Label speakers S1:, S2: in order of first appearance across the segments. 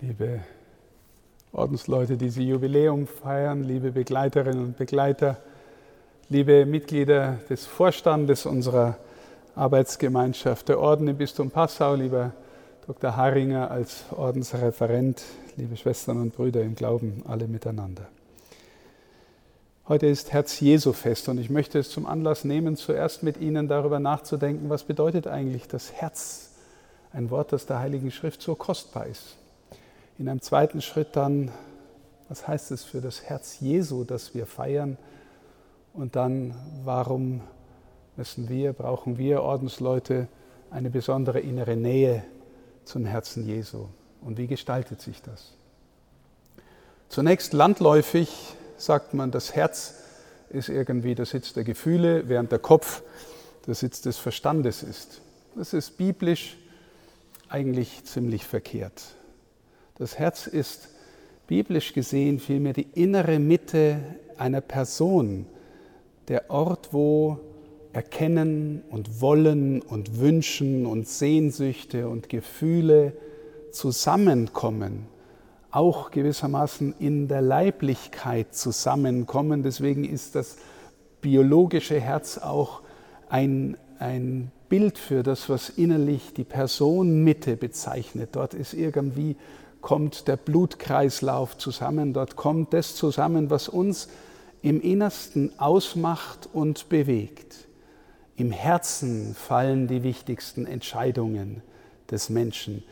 S1: liebe Ordensleute, die Sie Jubiläum feiern, liebe Begleiterinnen und Begleiter, liebe Mitglieder des Vorstandes unserer Arbeitsgemeinschaft der Orden im Bistum Passau, lieber Dr. Haringer als Ordensreferent, liebe Schwestern und Brüder im Glauben, alle miteinander. Heute ist Herz-Jesu-Fest und ich möchte es zum Anlass nehmen, zuerst mit Ihnen darüber nachzudenken, was bedeutet eigentlich das Herz, ein Wort, das der Heiligen Schrift so kostbar ist. In einem zweiten Schritt dann, was heißt es für das Herz Jesu, das wir feiern? Und dann, warum müssen wir, brauchen wir Ordensleute eine besondere innere Nähe zum Herzen Jesu? Und wie gestaltet sich das? Zunächst landläufig sagt man, das Herz ist irgendwie der Sitz der Gefühle, während der Kopf der Sitz des Verstandes ist. Das ist biblisch eigentlich ziemlich verkehrt. Das Herz ist biblisch gesehen vielmehr die innere Mitte einer Person, der Ort, wo Erkennen und Wollen und Wünschen und Sehnsüchte und Gefühle zusammenkommen, auch gewissermaßen in der Leiblichkeit zusammenkommen. Deswegen ist das biologische Herz auch ein, ein Bild für das, was innerlich die Person Mitte bezeichnet. Dort ist irgendwie kommt der Blutkreislauf zusammen, dort kommt das zusammen, was uns im Innersten ausmacht und bewegt. Im Herzen fallen die wichtigsten Entscheidungen des Menschen.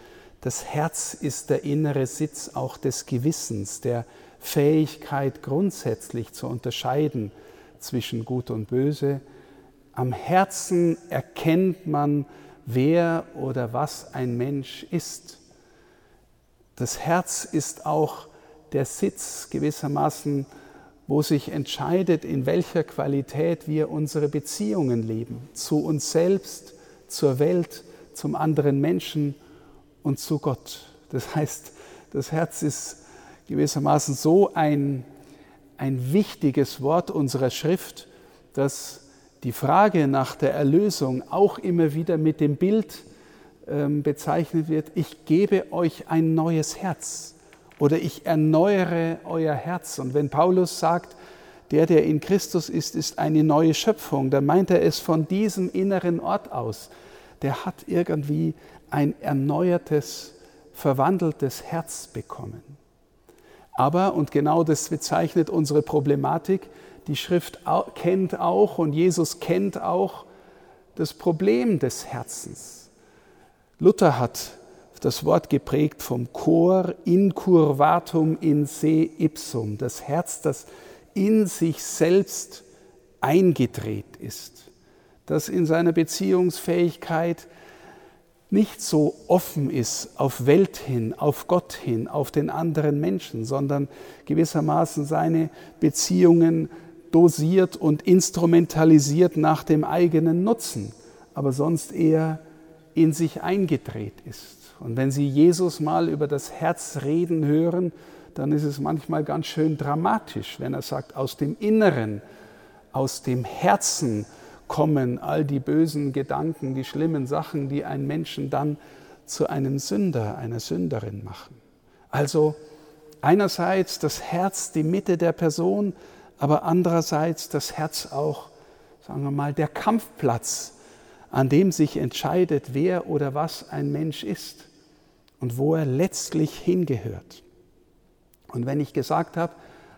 S1: Das Herz ist der innere Sitz auch des Gewissens, der Fähigkeit grundsätzlich zu unterscheiden zwischen Gut und Böse. Am Herzen erkennt man, wer oder was ein Mensch ist. Das Herz ist auch der Sitz gewissermaßen, wo sich entscheidet, in welcher Qualität wir unsere Beziehungen leben, zu uns selbst, zur Welt, zum anderen Menschen und zu Gott. Das heißt, das Herz ist gewissermaßen so ein, ein wichtiges Wort unserer Schrift, dass die Frage nach der Erlösung auch immer wieder mit dem Bild bezeichnet wird, ich gebe euch ein neues Herz oder ich erneuere euer Herz. Und wenn Paulus sagt, der, der in Christus ist, ist eine neue Schöpfung, dann meint er es von diesem inneren Ort aus. Der hat irgendwie ein erneuertes, verwandeltes Herz bekommen. Aber, und genau das bezeichnet unsere Problematik, die Schrift kennt auch und Jesus kennt auch das Problem des Herzens. Luther hat das Wort geprägt vom Cor incurvatum in se ipsum, das Herz, das in sich selbst eingedreht ist, das in seiner Beziehungsfähigkeit nicht so offen ist auf Welt hin, auf Gott hin, auf den anderen Menschen, sondern gewissermaßen seine Beziehungen dosiert und instrumentalisiert nach dem eigenen Nutzen, aber sonst eher in sich eingedreht ist. Und wenn Sie Jesus mal über das Herz reden hören, dann ist es manchmal ganz schön dramatisch, wenn er sagt, aus dem Inneren, aus dem Herzen kommen all die bösen Gedanken, die schlimmen Sachen, die einen Menschen dann zu einem Sünder, einer Sünderin machen. Also einerseits das Herz die Mitte der Person, aber andererseits das Herz auch, sagen wir mal, der Kampfplatz an dem sich entscheidet, wer oder was ein Mensch ist und wo er letztlich hingehört. Und wenn ich gesagt habe,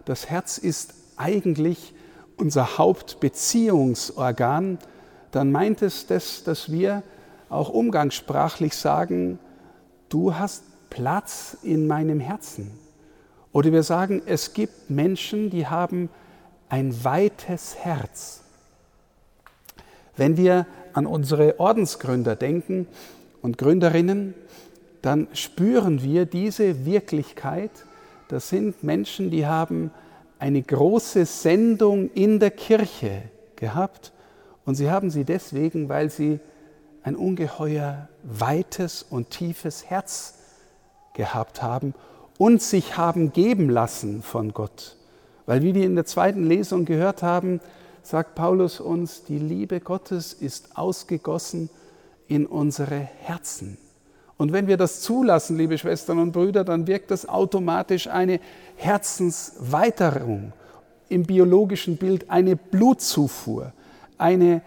S1: das Herz ist eigentlich unser Hauptbeziehungsorgan, dann meint es das, dass wir auch umgangssprachlich sagen, du hast Platz in meinem Herzen. Oder wir sagen, es gibt Menschen, die haben ein weites Herz. Wenn wir an unsere Ordensgründer denken und Gründerinnen, dann spüren wir diese Wirklichkeit. Das sind Menschen, die haben eine große Sendung in der Kirche gehabt und sie haben sie deswegen, weil sie ein ungeheuer weites und tiefes Herz gehabt haben und sich haben geben lassen von Gott. Weil, wie wir in der zweiten Lesung gehört haben, sagt Paulus uns, die Liebe Gottes ist ausgegossen in unsere Herzen. Und wenn wir das zulassen, liebe Schwestern und Brüder, dann wirkt das automatisch eine Herzensweiterung im biologischen Bild, eine Blutzufuhr, eine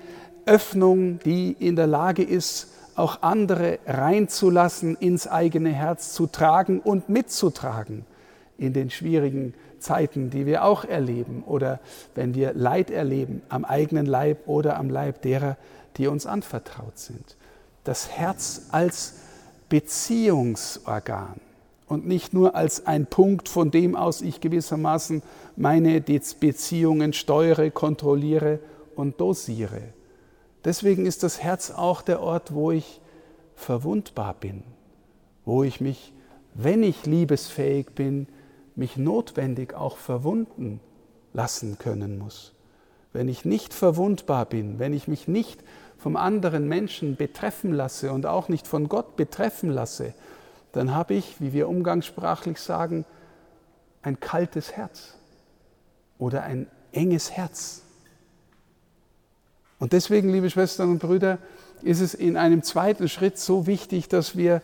S1: Öffnung, die in der Lage ist, auch andere reinzulassen, ins eigene Herz zu tragen und mitzutragen in den schwierigen Zeiten, die wir auch erleben oder wenn wir Leid erleben am eigenen Leib oder am Leib derer, die uns anvertraut sind. Das Herz als Beziehungsorgan und nicht nur als ein Punkt, von dem aus ich gewissermaßen meine Beziehungen steuere, kontrolliere und dosiere. Deswegen ist das Herz auch der Ort, wo ich verwundbar bin, wo ich mich, wenn ich liebesfähig bin, mich notwendig auch verwunden lassen können muss. Wenn ich nicht verwundbar bin, wenn ich mich nicht vom anderen Menschen betreffen lasse und auch nicht von Gott betreffen lasse, dann habe ich, wie wir umgangssprachlich sagen, ein kaltes Herz oder ein enges Herz. Und deswegen, liebe Schwestern und Brüder, ist es in einem zweiten Schritt so wichtig, dass wir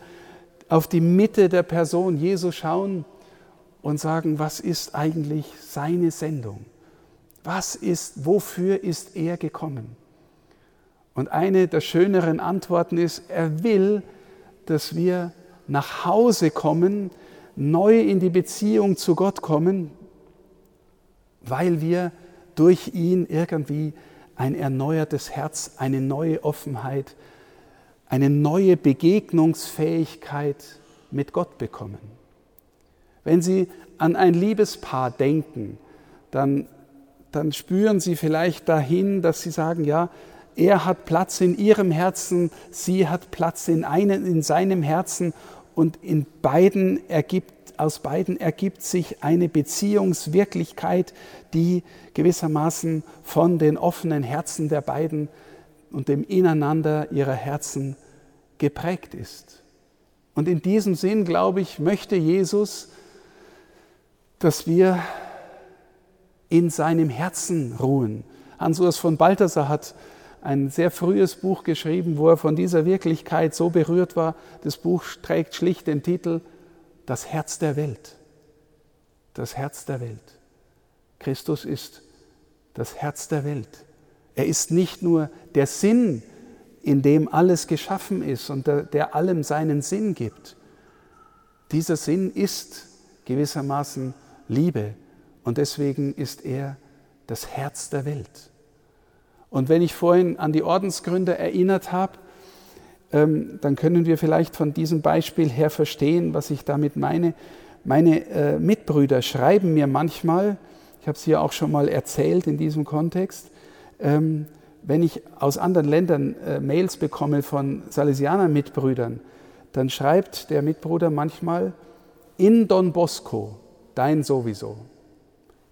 S1: auf die Mitte der Person Jesu schauen und sagen, was ist eigentlich seine Sendung? Was ist, wofür ist er gekommen? Und eine der schöneren Antworten ist, er will, dass wir nach Hause kommen, neu in die Beziehung zu Gott kommen, weil wir durch ihn irgendwie ein erneuertes Herz, eine neue Offenheit, eine neue Begegnungsfähigkeit mit Gott bekommen. Wenn Sie an ein Liebespaar denken, dann, dann spüren Sie vielleicht dahin, dass Sie sagen, ja, er hat Platz in ihrem Herzen, sie hat Platz in, einem, in seinem Herzen und in beiden ergibt, aus beiden ergibt sich eine Beziehungswirklichkeit, die gewissermaßen von den offenen Herzen der beiden und dem Ineinander ihrer Herzen geprägt ist. Und in diesem Sinn, glaube ich, möchte Jesus, dass wir in seinem Herzen ruhen. Hans-Urs von Balthasar hat ein sehr frühes Buch geschrieben, wo er von dieser Wirklichkeit so berührt war. Das Buch trägt schlicht den Titel Das Herz der Welt. Das Herz der Welt. Christus ist das Herz der Welt. Er ist nicht nur der Sinn, in dem alles geschaffen ist und der, der allem seinen Sinn gibt. Dieser Sinn ist gewissermaßen Liebe und deswegen ist er das Herz der Welt. Und wenn ich vorhin an die Ordensgründe erinnert habe, ähm, dann können wir vielleicht von diesem Beispiel her verstehen, was ich damit meine. Meine äh, Mitbrüder schreiben mir manchmal, ich habe es hier auch schon mal erzählt in diesem Kontext, ähm, wenn ich aus anderen Ländern äh, Mails bekomme von Salesianer-Mitbrüdern, dann schreibt der Mitbruder manchmal in Don Bosco, dein sowieso.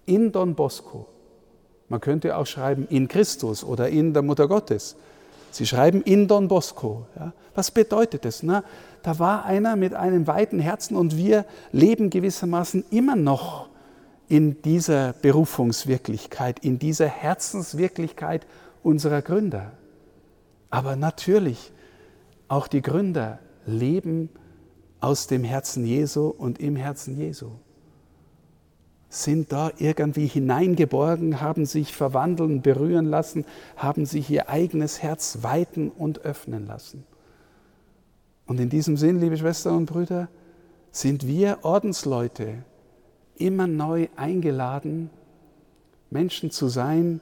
S1: In Don Bosco. Man könnte auch schreiben in Christus oder in der Mutter Gottes. Sie schreiben in Don Bosco. Ja. Was bedeutet das? Na, da war einer mit einem weiten Herzen und wir leben gewissermaßen immer noch in dieser Berufungswirklichkeit, in dieser Herzenswirklichkeit unserer Gründer. Aber natürlich, auch die Gründer leben aus dem Herzen Jesu und im Herzen Jesu sind da irgendwie hineingeborgen, haben sich verwandeln, berühren lassen, haben sich ihr eigenes Herz weiten und öffnen lassen. Und in diesem Sinn, liebe Schwestern und Brüder, sind wir Ordensleute immer neu eingeladen, Menschen zu sein,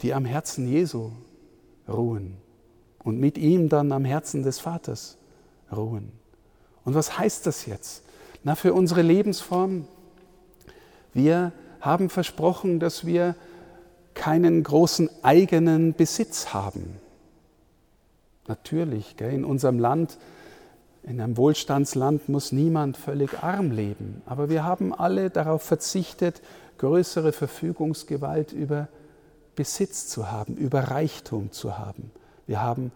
S1: die am Herzen Jesu ruhen und mit ihm dann am Herzen des Vaters ruhen. Und was heißt das jetzt? Na, für unsere Lebensform wir haben versprochen, dass wir keinen großen eigenen Besitz haben. Natürlich, in unserem Land, in einem Wohlstandsland muss niemand völlig arm leben, aber wir haben alle darauf verzichtet, größere Verfügungsgewalt über Besitz zu haben, über Reichtum zu haben. Wir haben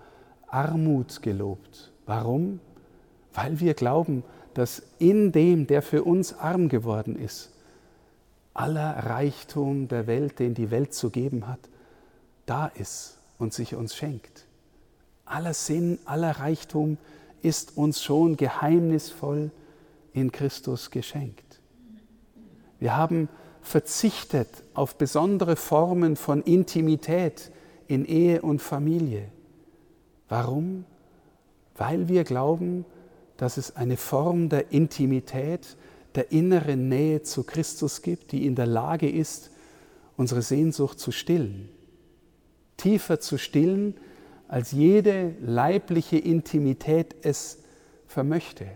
S1: Armut gelobt. Warum? Weil wir glauben, dass in dem, der für uns arm geworden ist, aller Reichtum der Welt, den die Welt zu geben hat, da ist und sich uns schenkt. Aller Sinn, aller Reichtum ist uns schon geheimnisvoll in Christus geschenkt. Wir haben verzichtet auf besondere Formen von Intimität in Ehe und Familie. Warum? Weil wir glauben, dass es eine Form der Intimität, der inneren Nähe zu Christus gibt, die in der Lage ist, unsere Sehnsucht zu stillen. Tiefer zu stillen, als jede leibliche Intimität es vermöchte,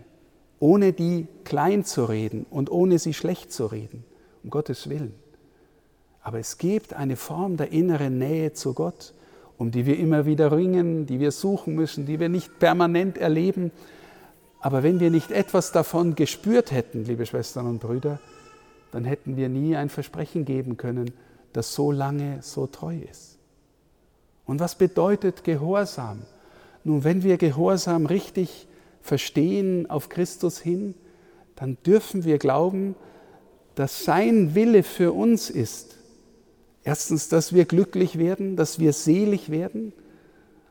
S1: ohne die klein zu reden und ohne sie schlecht zu reden um Gottes Willen. Aber es gibt eine Form der inneren Nähe zu Gott, um die wir immer wieder ringen, die wir suchen müssen, die wir nicht permanent erleben. Aber wenn wir nicht etwas davon gespürt hätten, liebe Schwestern und Brüder, dann hätten wir nie ein Versprechen geben können, das so lange so treu ist. Und was bedeutet Gehorsam? Nun, wenn wir Gehorsam richtig verstehen auf Christus hin, dann dürfen wir glauben, dass sein Wille für uns ist. Erstens, dass wir glücklich werden, dass wir selig werden,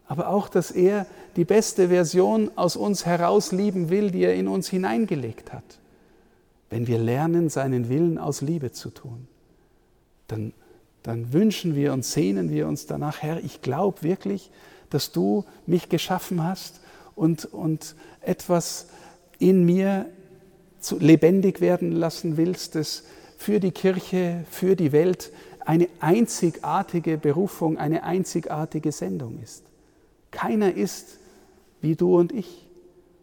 S1: aber auch, dass er die beste Version aus uns heraus lieben will, die er in uns hineingelegt hat. Wenn wir lernen, seinen Willen aus Liebe zu tun, dann, dann wünschen wir und sehnen wir uns danach, Herr, ich glaube wirklich, dass du mich geschaffen hast und, und etwas in mir zu, lebendig werden lassen willst, das für die Kirche, für die Welt eine einzigartige Berufung, eine einzigartige Sendung ist. Keiner ist wie du und ich.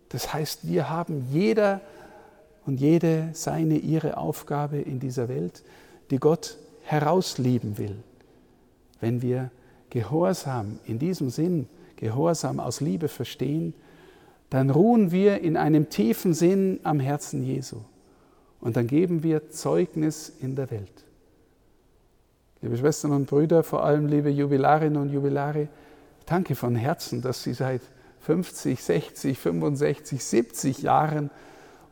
S1: Das heißt, wir haben jeder und jede seine, ihre Aufgabe in dieser Welt, die Gott herauslieben will. Wenn wir Gehorsam in diesem Sinn, Gehorsam aus Liebe verstehen, dann ruhen wir in einem tiefen Sinn am Herzen Jesu. Und dann geben wir Zeugnis in der Welt. Liebe Schwestern und Brüder, vor allem liebe Jubilarinnen und Jubilare, danke von Herzen, dass Sie seit 50, 60, 65, 70 Jahren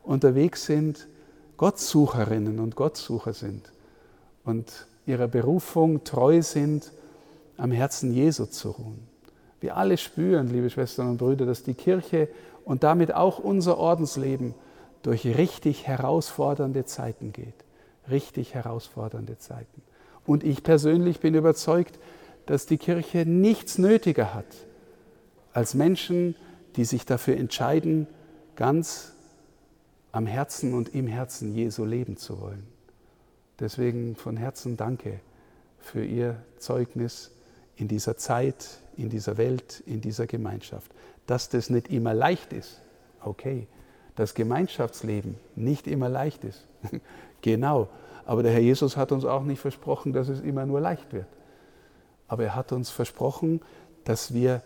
S1: unterwegs sind, Gottsucherinnen und Gottsucher sind und ihrer Berufung treu sind, am Herzen Jesu zu ruhen. Wir alle spüren, liebe Schwestern und Brüder, dass die Kirche und damit auch unser Ordensleben durch richtig herausfordernde Zeiten geht. Richtig herausfordernde Zeiten. Und ich persönlich bin überzeugt, dass die Kirche nichts nötiger hat als Menschen, die sich dafür entscheiden, ganz am Herzen und im Herzen Jesu leben zu wollen. Deswegen von Herzen danke für Ihr Zeugnis in dieser Zeit, in dieser Welt, in dieser Gemeinschaft dass das nicht immer leicht ist. Okay, das Gemeinschaftsleben nicht immer leicht ist. genau, aber der Herr Jesus hat uns auch nicht versprochen, dass es immer nur leicht wird. Aber er hat uns versprochen, dass wir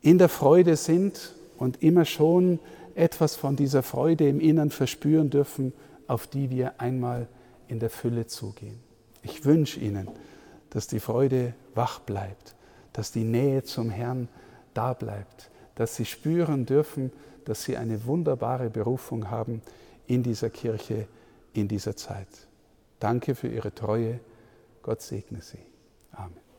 S1: in der Freude sind und immer schon etwas von dieser Freude im Innern verspüren dürfen, auf die wir einmal in der Fülle zugehen. Ich wünsche Ihnen, dass die Freude wach bleibt, dass die Nähe zum Herrn da bleibt, dass sie spüren dürfen, dass sie eine wunderbare Berufung haben in dieser Kirche, in dieser Zeit. Danke für Ihre Treue. Gott segne Sie. Amen.